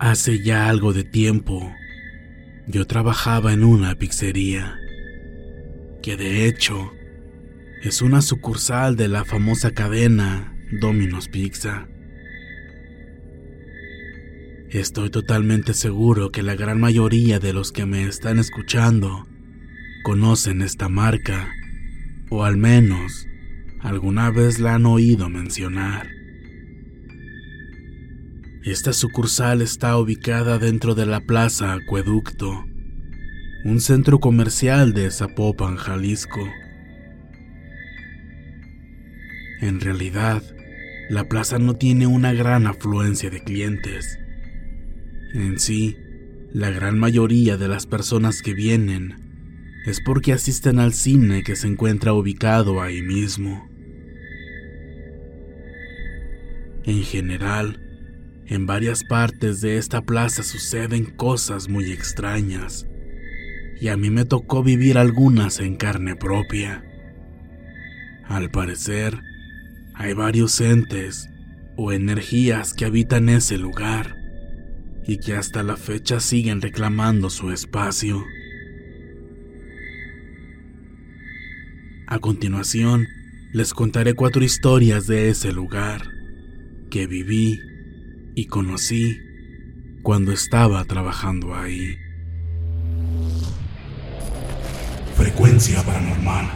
Hace ya algo de tiempo, yo trabajaba en una pizzería, que de hecho es una sucursal de la famosa cadena Domino's Pizza. Estoy totalmente seguro que la gran mayoría de los que me están escuchando conocen esta marca, o al menos alguna vez la han oído mencionar. Esta sucursal está ubicada dentro de la Plaza Acueducto, un centro comercial de Zapopan, Jalisco. En realidad, la plaza no tiene una gran afluencia de clientes. En sí, la gran mayoría de las personas que vienen es porque asisten al cine que se encuentra ubicado ahí mismo. En general, en varias partes de esta plaza suceden cosas muy extrañas, y a mí me tocó vivir algunas en carne propia. Al parecer, hay varios entes o energías que habitan ese lugar y que hasta la fecha siguen reclamando su espacio. A continuación, les contaré cuatro historias de ese lugar que viví y conocí cuando estaba trabajando ahí. Frecuencia paranormal.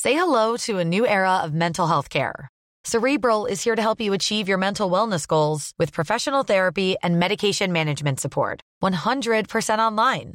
Say hello to a new era of mental health care. Cerebral is here to help you achieve your mental wellness goals with professional therapy and medication management support. 100% online.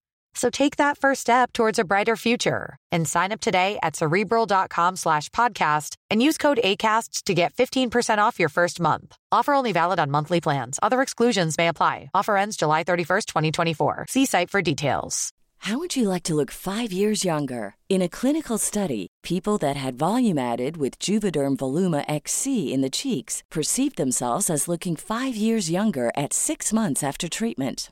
So take that first step towards a brighter future and sign up today at cerebral.com slash podcast and use code ACAST to get 15% off your first month. Offer only valid on monthly plans. Other exclusions may apply. Offer ends July 31st, 2024. See site for details. How would you like to look five years younger? In a clinical study, people that had volume added with Juvederm Voluma XC in the cheeks perceived themselves as looking five years younger at six months after treatment.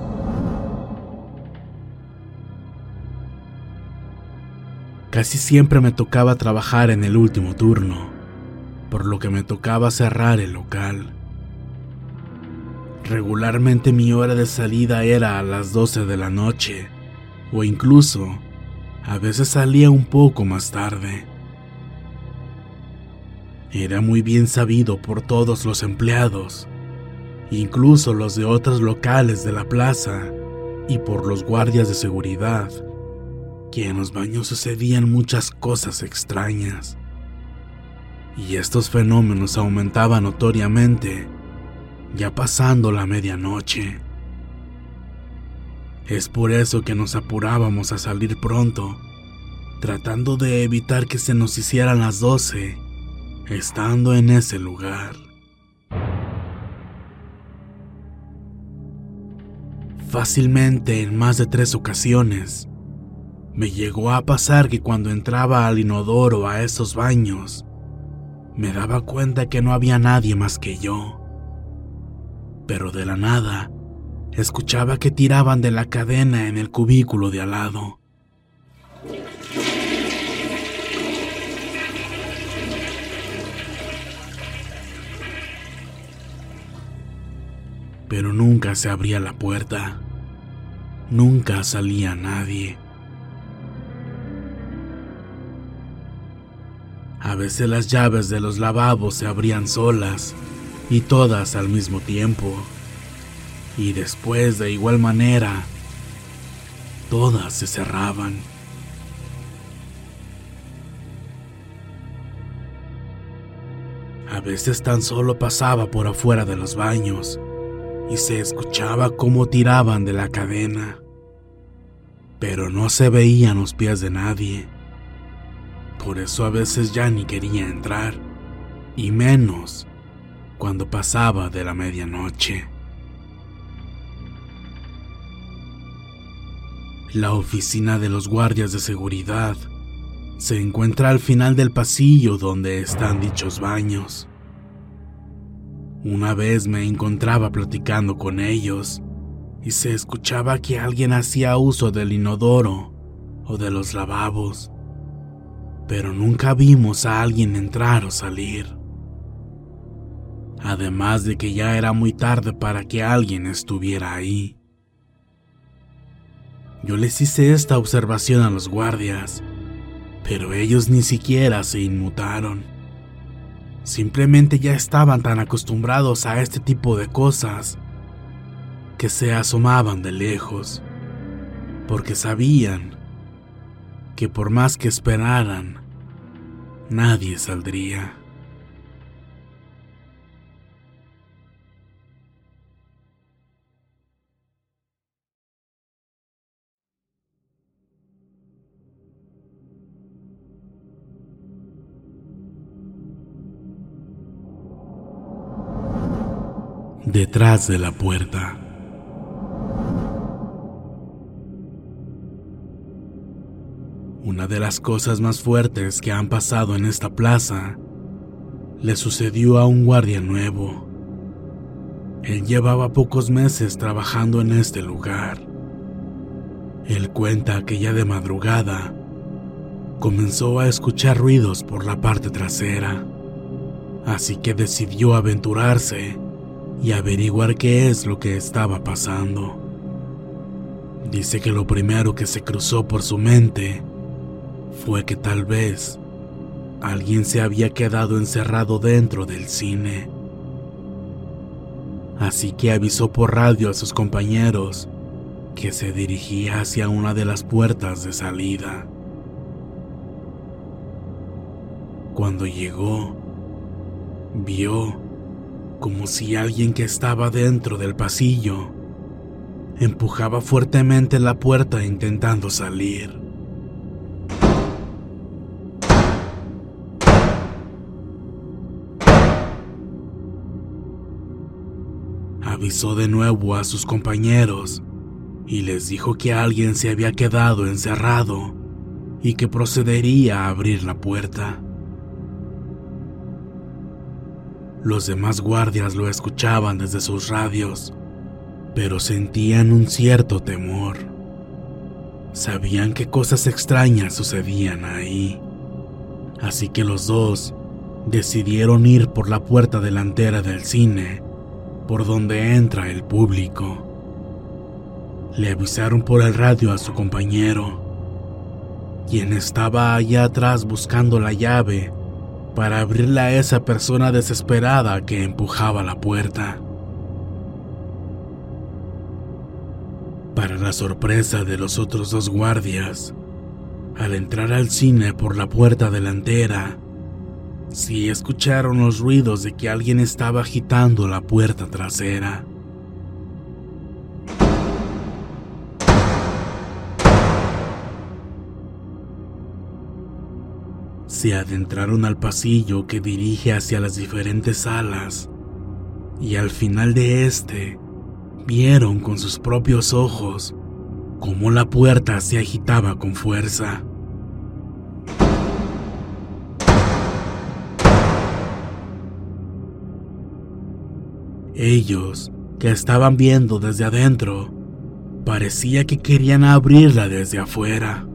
Casi siempre me tocaba trabajar en el último turno, por lo que me tocaba cerrar el local. Regularmente mi hora de salida era a las 12 de la noche, o incluso a veces salía un poco más tarde. Era muy bien sabido por todos los empleados, incluso los de otros locales de la plaza y por los guardias de seguridad, que en los baños sucedían muchas cosas extrañas. Y estos fenómenos aumentaban notoriamente, ya pasando la medianoche. Es por eso que nos apurábamos a salir pronto, tratando de evitar que se nos hicieran las doce, estando en ese lugar. Fácilmente en más de tres ocasiones, me llegó a pasar que cuando entraba al inodoro a esos baños, me daba cuenta que no había nadie más que yo. Pero de la nada, escuchaba que tiraban de la cadena en el cubículo de al lado. Pero nunca se abría la puerta. Nunca salía nadie. A veces las llaves de los lavabos se abrían solas y todas al mismo tiempo. Y después de igual manera, todas se cerraban. A veces tan solo pasaba por afuera de los baños y se escuchaba cómo tiraban de la cadena, pero no se veían los pies de nadie. Por eso a veces ya ni quería entrar, y menos cuando pasaba de la medianoche. La oficina de los guardias de seguridad se encuentra al final del pasillo donde están dichos baños. Una vez me encontraba platicando con ellos y se escuchaba que alguien hacía uso del inodoro o de los lavabos pero nunca vimos a alguien entrar o salir. Además de que ya era muy tarde para que alguien estuviera ahí. Yo les hice esta observación a los guardias, pero ellos ni siquiera se inmutaron. Simplemente ya estaban tan acostumbrados a este tipo de cosas que se asomaban de lejos, porque sabían que por más que esperaran, nadie saldría. Detrás de la puerta. De las cosas más fuertes que han pasado en esta plaza le sucedió a un guardia nuevo. Él llevaba pocos meses trabajando en este lugar. Él cuenta que ya de madrugada comenzó a escuchar ruidos por la parte trasera, así que decidió aventurarse y averiguar qué es lo que estaba pasando. Dice que lo primero que se cruzó por su mente fue que tal vez alguien se había quedado encerrado dentro del cine. Así que avisó por radio a sus compañeros que se dirigía hacia una de las puertas de salida. Cuando llegó, vio como si alguien que estaba dentro del pasillo empujaba fuertemente la puerta intentando salir. Avisó de nuevo a sus compañeros y les dijo que alguien se había quedado encerrado y que procedería a abrir la puerta. Los demás guardias lo escuchaban desde sus radios, pero sentían un cierto temor. Sabían que cosas extrañas sucedían ahí, así que los dos decidieron ir por la puerta delantera del cine por donde entra el público. Le avisaron por el radio a su compañero, quien estaba allá atrás buscando la llave para abrirle a esa persona desesperada que empujaba la puerta. Para la sorpresa de los otros dos guardias, al entrar al cine por la puerta delantera, sí escucharon los ruidos de que alguien estaba agitando la puerta trasera. Se adentraron al pasillo que dirige hacia las diferentes salas y al final de este vieron con sus propios ojos cómo la puerta se agitaba con fuerza. Ellos, que estaban viendo desde adentro, parecía que querían abrirla desde afuera.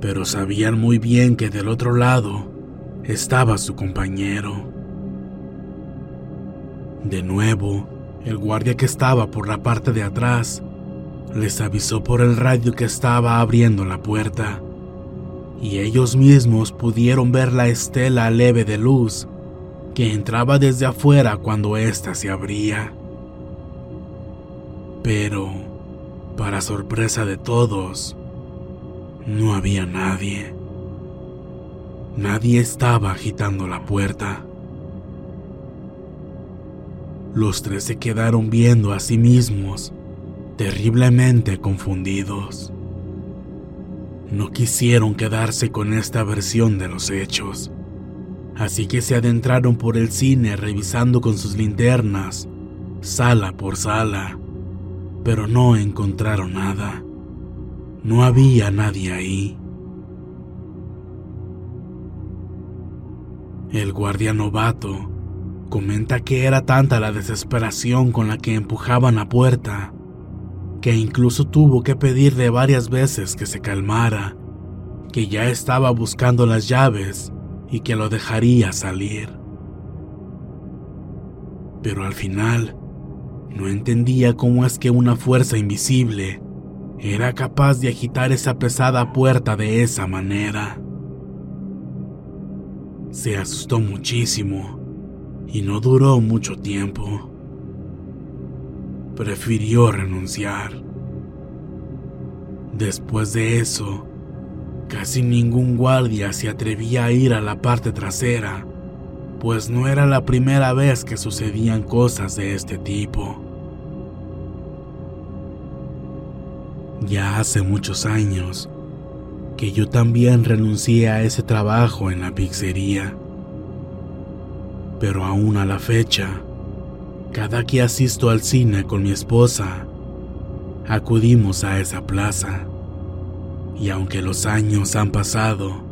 Pero sabían muy bien que del otro lado estaba su compañero. De nuevo, el guardia que estaba por la parte de atrás les avisó por el radio que estaba abriendo la puerta, y ellos mismos pudieron ver la estela leve de luz que entraba desde afuera cuando ésta se abría. Pero, para sorpresa de todos, no había nadie. Nadie estaba agitando la puerta. Los tres se quedaron viendo a sí mismos, terriblemente confundidos. No quisieron quedarse con esta versión de los hechos, así que se adentraron por el cine revisando con sus linternas, sala por sala, pero no encontraron nada. No había nadie ahí. El guardia novato comenta que era tanta la desesperación con la que empujaban la puerta, que incluso tuvo que pedirle varias veces que se calmara, que ya estaba buscando las llaves y que lo dejaría salir. Pero al final, no entendía cómo es que una fuerza invisible era capaz de agitar esa pesada puerta de esa manera. Se asustó muchísimo y no duró mucho tiempo. Prefirió renunciar. Después de eso, casi ningún guardia se atrevía a ir a la parte trasera, pues no era la primera vez que sucedían cosas de este tipo. Ya hace muchos años que yo también renuncié a ese trabajo en la pizzería pero aún a la fecha, cada que asisto al cine con mi esposa, acudimos a esa plaza. Y aunque los años han pasado,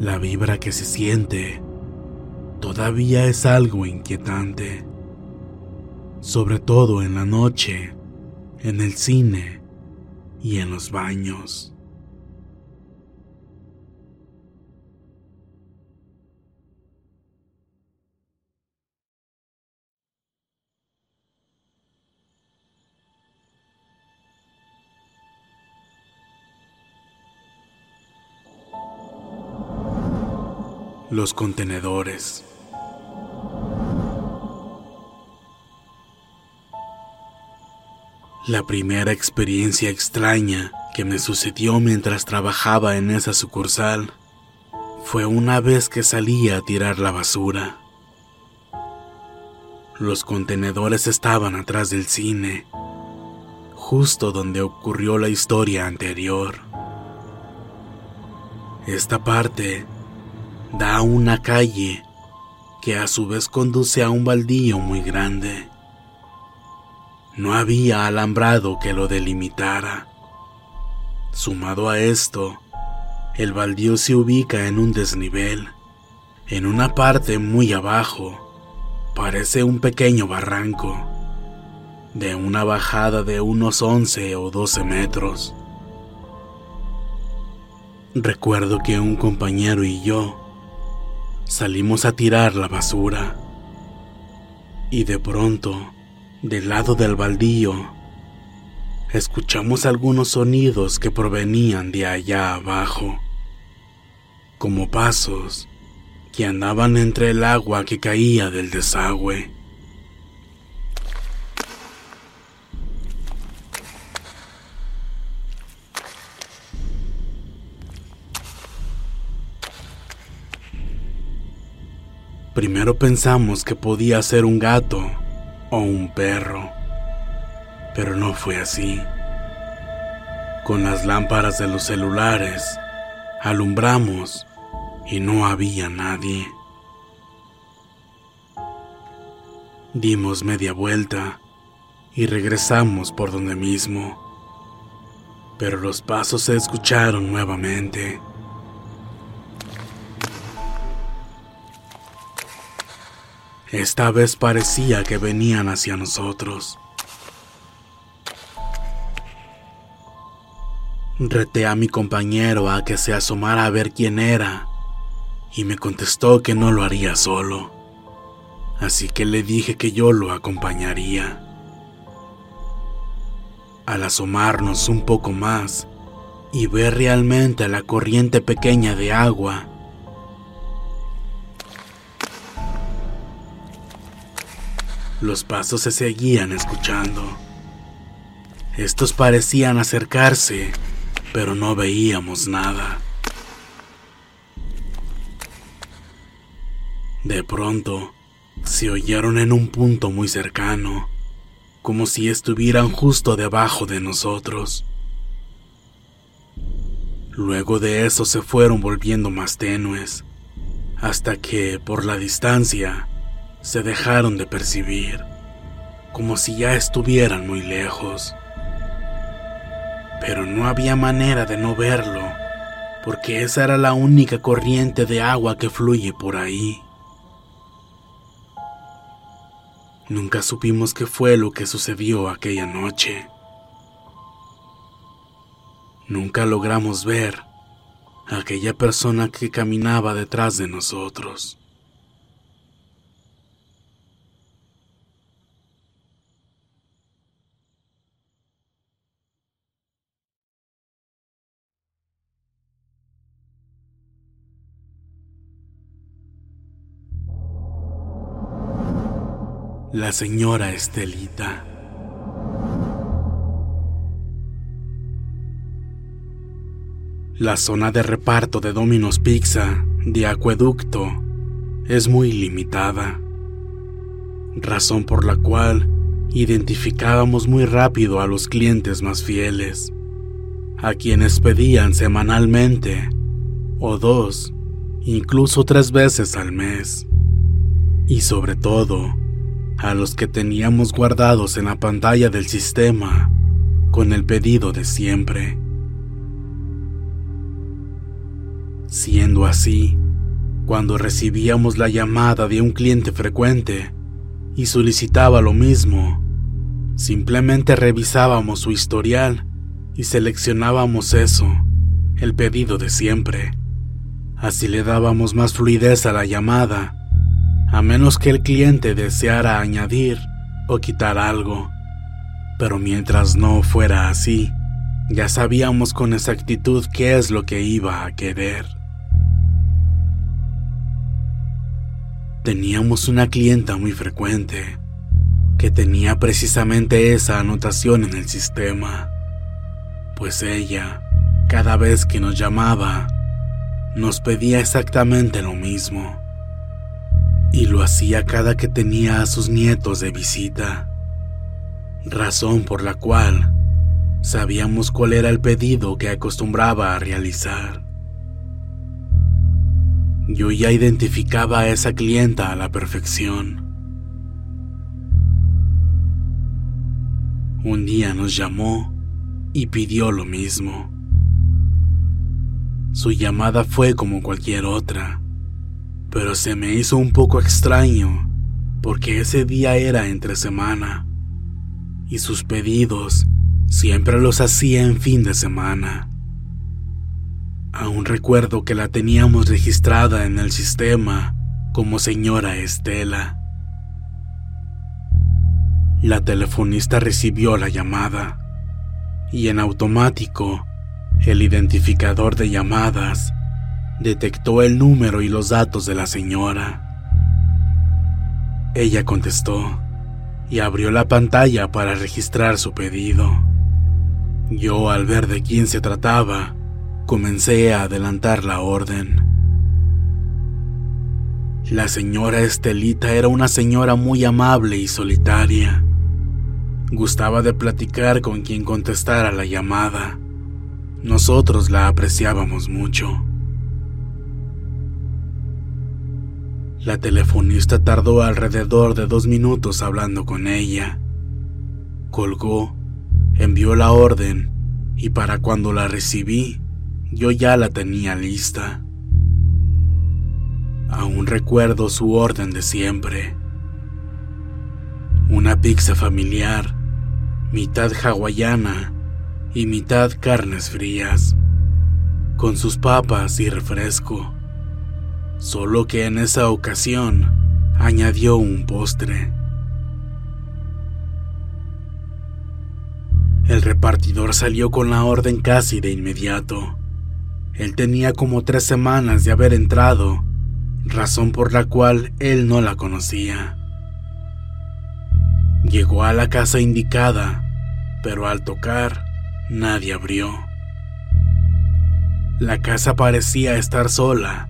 la vibra que se siente todavía es algo inquietante. Sobre todo en la noche, en el cine y en los baños. Los contenedores. La primera experiencia extraña que me sucedió mientras trabajaba en esa sucursal fue una vez que salía a tirar la basura. Los contenedores estaban atrás del cine, justo donde ocurrió la historia anterior. Esta parte da a una calle que a su vez conduce a un baldío muy grande. No había alambrado que lo delimitara. Sumado a esto, el baldío se ubica en un desnivel, en una parte muy abajo. Parece un pequeño barranco, de una bajada de unos 11 o 12 metros. Recuerdo que un compañero y yo salimos a tirar la basura. Y de pronto, del lado del baldío, escuchamos algunos sonidos que provenían de allá abajo, como pasos que andaban entre el agua que caía del desagüe. Primero pensamos que podía ser un gato o un perro, pero no fue así. Con las lámparas de los celulares, alumbramos y no había nadie. Dimos media vuelta y regresamos por donde mismo, pero los pasos se escucharon nuevamente. Esta vez parecía que venían hacia nosotros. Reté a mi compañero a que se asomara a ver quién era y me contestó que no lo haría solo. Así que le dije que yo lo acompañaría. Al asomarnos un poco más y ver realmente la corriente pequeña de agua, Los pasos se seguían escuchando. Estos parecían acercarse, pero no veíamos nada. De pronto, se oyeron en un punto muy cercano, como si estuvieran justo debajo de nosotros. Luego de eso se fueron volviendo más tenues, hasta que, por la distancia, se dejaron de percibir, como si ya estuvieran muy lejos. Pero no había manera de no verlo, porque esa era la única corriente de agua que fluye por ahí. Nunca supimos qué fue lo que sucedió aquella noche. Nunca logramos ver a aquella persona que caminaba detrás de nosotros. La señora Estelita. La zona de reparto de Domino's Pizza de Acueducto es muy limitada, razón por la cual identificábamos muy rápido a los clientes más fieles, a quienes pedían semanalmente, o dos, incluso tres veces al mes, y sobre todo, a los que teníamos guardados en la pantalla del sistema con el pedido de siempre. Siendo así, cuando recibíamos la llamada de un cliente frecuente y solicitaba lo mismo, simplemente revisábamos su historial y seleccionábamos eso, el pedido de siempre. Así le dábamos más fluidez a la llamada a menos que el cliente deseara añadir o quitar algo. Pero mientras no fuera así, ya sabíamos con exactitud qué es lo que iba a querer. Teníamos una clienta muy frecuente que tenía precisamente esa anotación en el sistema, pues ella, cada vez que nos llamaba, nos pedía exactamente lo mismo y lo hacía cada que tenía a sus nietos de visita, razón por la cual sabíamos cuál era el pedido que acostumbraba a realizar. Yo ya identificaba a esa clienta a la perfección. Un día nos llamó y pidió lo mismo. Su llamada fue como cualquier otra pero se me hizo un poco extraño porque ese día era entre semana y sus pedidos siempre los hacía en fin de semana. Aún recuerdo que la teníamos registrada en el sistema como señora Estela. La telefonista recibió la llamada y en automático el identificador de llamadas detectó el número y los datos de la señora. Ella contestó y abrió la pantalla para registrar su pedido. Yo, al ver de quién se trataba, comencé a adelantar la orden. La señora Estelita era una señora muy amable y solitaria. Gustaba de platicar con quien contestara la llamada. Nosotros la apreciábamos mucho. La telefonista tardó alrededor de dos minutos hablando con ella. Colgó, envió la orden y para cuando la recibí, yo ya la tenía lista. Aún recuerdo su orden de siempre. Una pizza familiar, mitad hawaiana y mitad carnes frías, con sus papas y refresco solo que en esa ocasión añadió un postre. El repartidor salió con la orden casi de inmediato. Él tenía como tres semanas de haber entrado, razón por la cual él no la conocía. Llegó a la casa indicada, pero al tocar, nadie abrió. La casa parecía estar sola,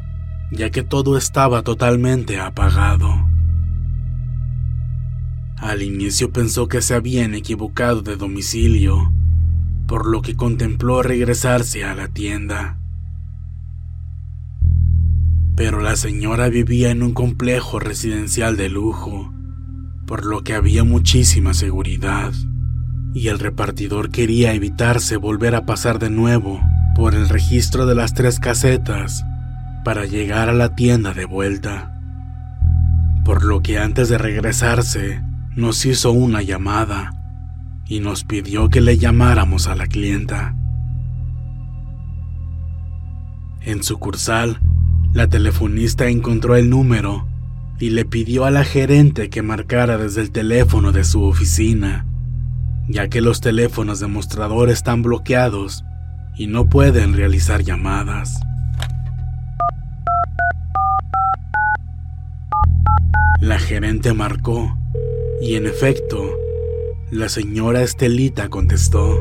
ya que todo estaba totalmente apagado. Al inicio pensó que se habían equivocado de domicilio, por lo que contempló regresarse a la tienda. Pero la señora vivía en un complejo residencial de lujo, por lo que había muchísima seguridad, y el repartidor quería evitarse volver a pasar de nuevo por el registro de las tres casetas para llegar a la tienda de vuelta. Por lo que antes de regresarse, nos hizo una llamada y nos pidió que le llamáramos a la clienta. En sucursal, la telefonista encontró el número y le pidió a la gerente que marcara desde el teléfono de su oficina, ya que los teléfonos de mostrador están bloqueados y no pueden realizar llamadas. La gerente marcó y en efecto, la señora Estelita contestó.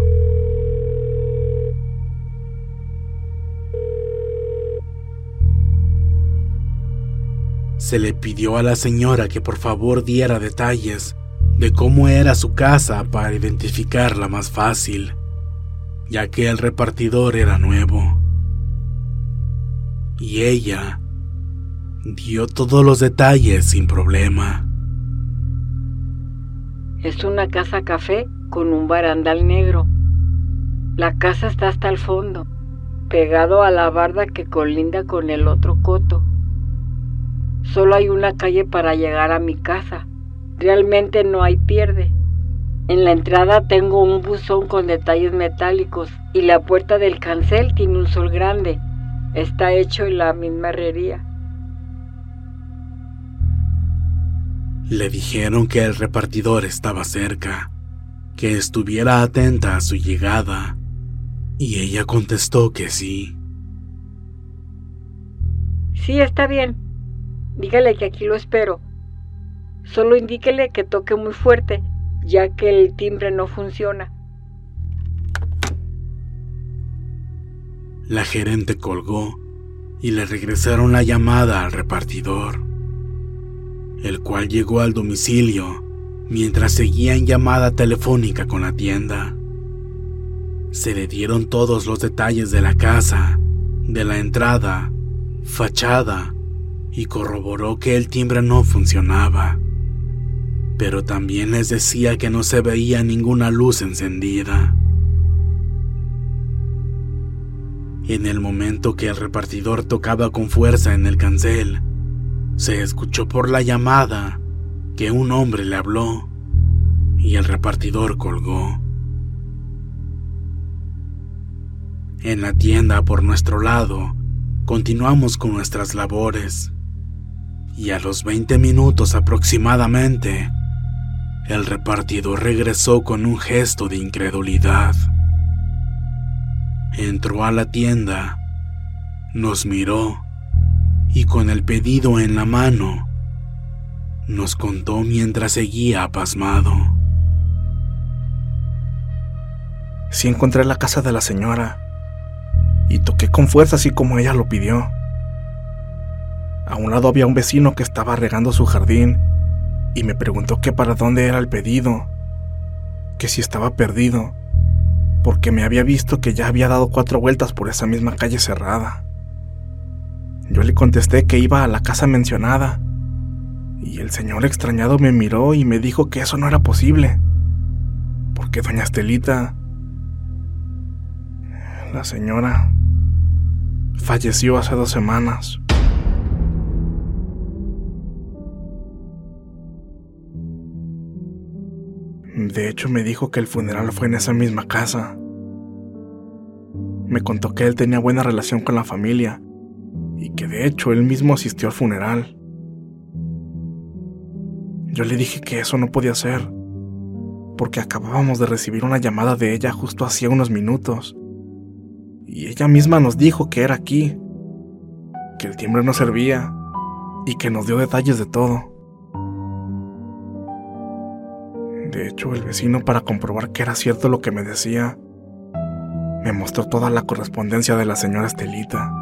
Se le pidió a la señora que por favor diera detalles de cómo era su casa para identificarla más fácil, ya que el repartidor era nuevo. Y ella Dio todos los detalles sin problema. Es una casa café con un barandal negro. La casa está hasta el fondo, pegado a la barda que colinda con el otro coto. Solo hay una calle para llegar a mi casa. Realmente no hay pierde. En la entrada tengo un buzón con detalles metálicos y la puerta del cancel tiene un sol grande. Está hecho en la misma herrería. Le dijeron que el repartidor estaba cerca, que estuviera atenta a su llegada, y ella contestó que sí. Sí, está bien. Dígale que aquí lo espero. Solo indíquele que toque muy fuerte, ya que el timbre no funciona. La gerente colgó y le regresaron la llamada al repartidor el cual llegó al domicilio mientras seguía en llamada telefónica con la tienda. Se le dieron todos los detalles de la casa, de la entrada, fachada, y corroboró que el timbre no funcionaba. Pero también les decía que no se veía ninguna luz encendida. En el momento que el repartidor tocaba con fuerza en el cancel, se escuchó por la llamada que un hombre le habló y el repartidor colgó. En la tienda por nuestro lado, continuamos con nuestras labores y a los 20 minutos aproximadamente, el repartidor regresó con un gesto de incredulidad. Entró a la tienda, nos miró y con el pedido en la mano, nos contó mientras seguía apasmado. Sí encontré la casa de la señora y toqué con fuerza así como ella lo pidió. A un lado había un vecino que estaba regando su jardín y me preguntó que para dónde era el pedido, que si estaba perdido, porque me había visto que ya había dado cuatro vueltas por esa misma calle cerrada. Yo le contesté que iba a la casa mencionada, y el señor extrañado me miró y me dijo que eso no era posible, porque doña Estelita, la señora, falleció hace dos semanas. De hecho, me dijo que el funeral fue en esa misma casa. Me contó que él tenía buena relación con la familia y que de hecho él mismo asistió al funeral. Yo le dije que eso no podía ser, porque acabábamos de recibir una llamada de ella justo hacía unos minutos. Y ella misma nos dijo que era aquí, que el timbre no servía y que nos dio detalles de todo. De hecho, el vecino, para comprobar que era cierto lo que me decía, me mostró toda la correspondencia de la señora Estelita.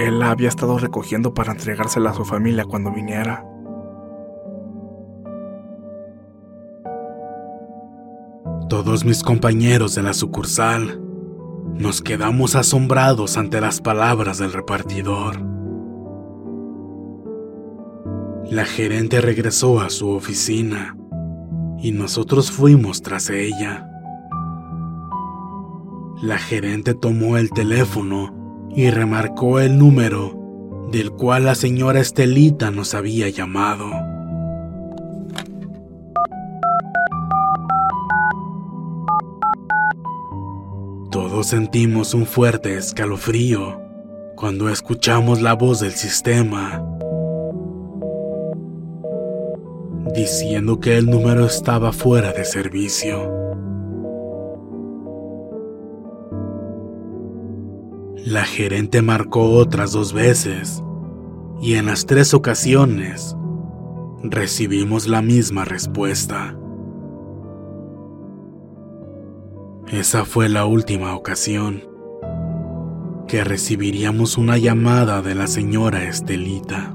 Él la había estado recogiendo para entregársela a su familia cuando viniera. Todos mis compañeros de la sucursal nos quedamos asombrados ante las palabras del repartidor. La gerente regresó a su oficina y nosotros fuimos tras ella. La gerente tomó el teléfono y remarcó el número del cual la señora Estelita nos había llamado. Todos sentimos un fuerte escalofrío cuando escuchamos la voz del sistema diciendo que el número estaba fuera de servicio. La gerente marcó otras dos veces y en las tres ocasiones recibimos la misma respuesta. Esa fue la última ocasión que recibiríamos una llamada de la señora Estelita.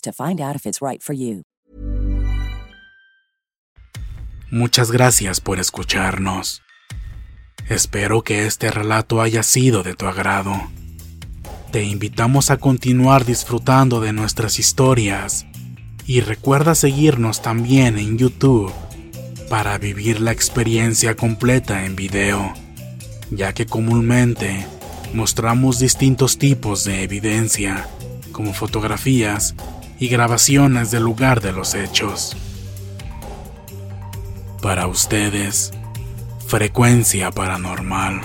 to find out if it's right for you. Muchas gracias por escucharnos. Espero que este relato haya sido de tu agrado. Te invitamos a continuar disfrutando de nuestras historias y recuerda seguirnos también en YouTube para vivir la experiencia completa en video, ya que comúnmente mostramos distintos tipos de evidencia como fotografías y grabaciones del lugar de los hechos. Para ustedes, frecuencia paranormal.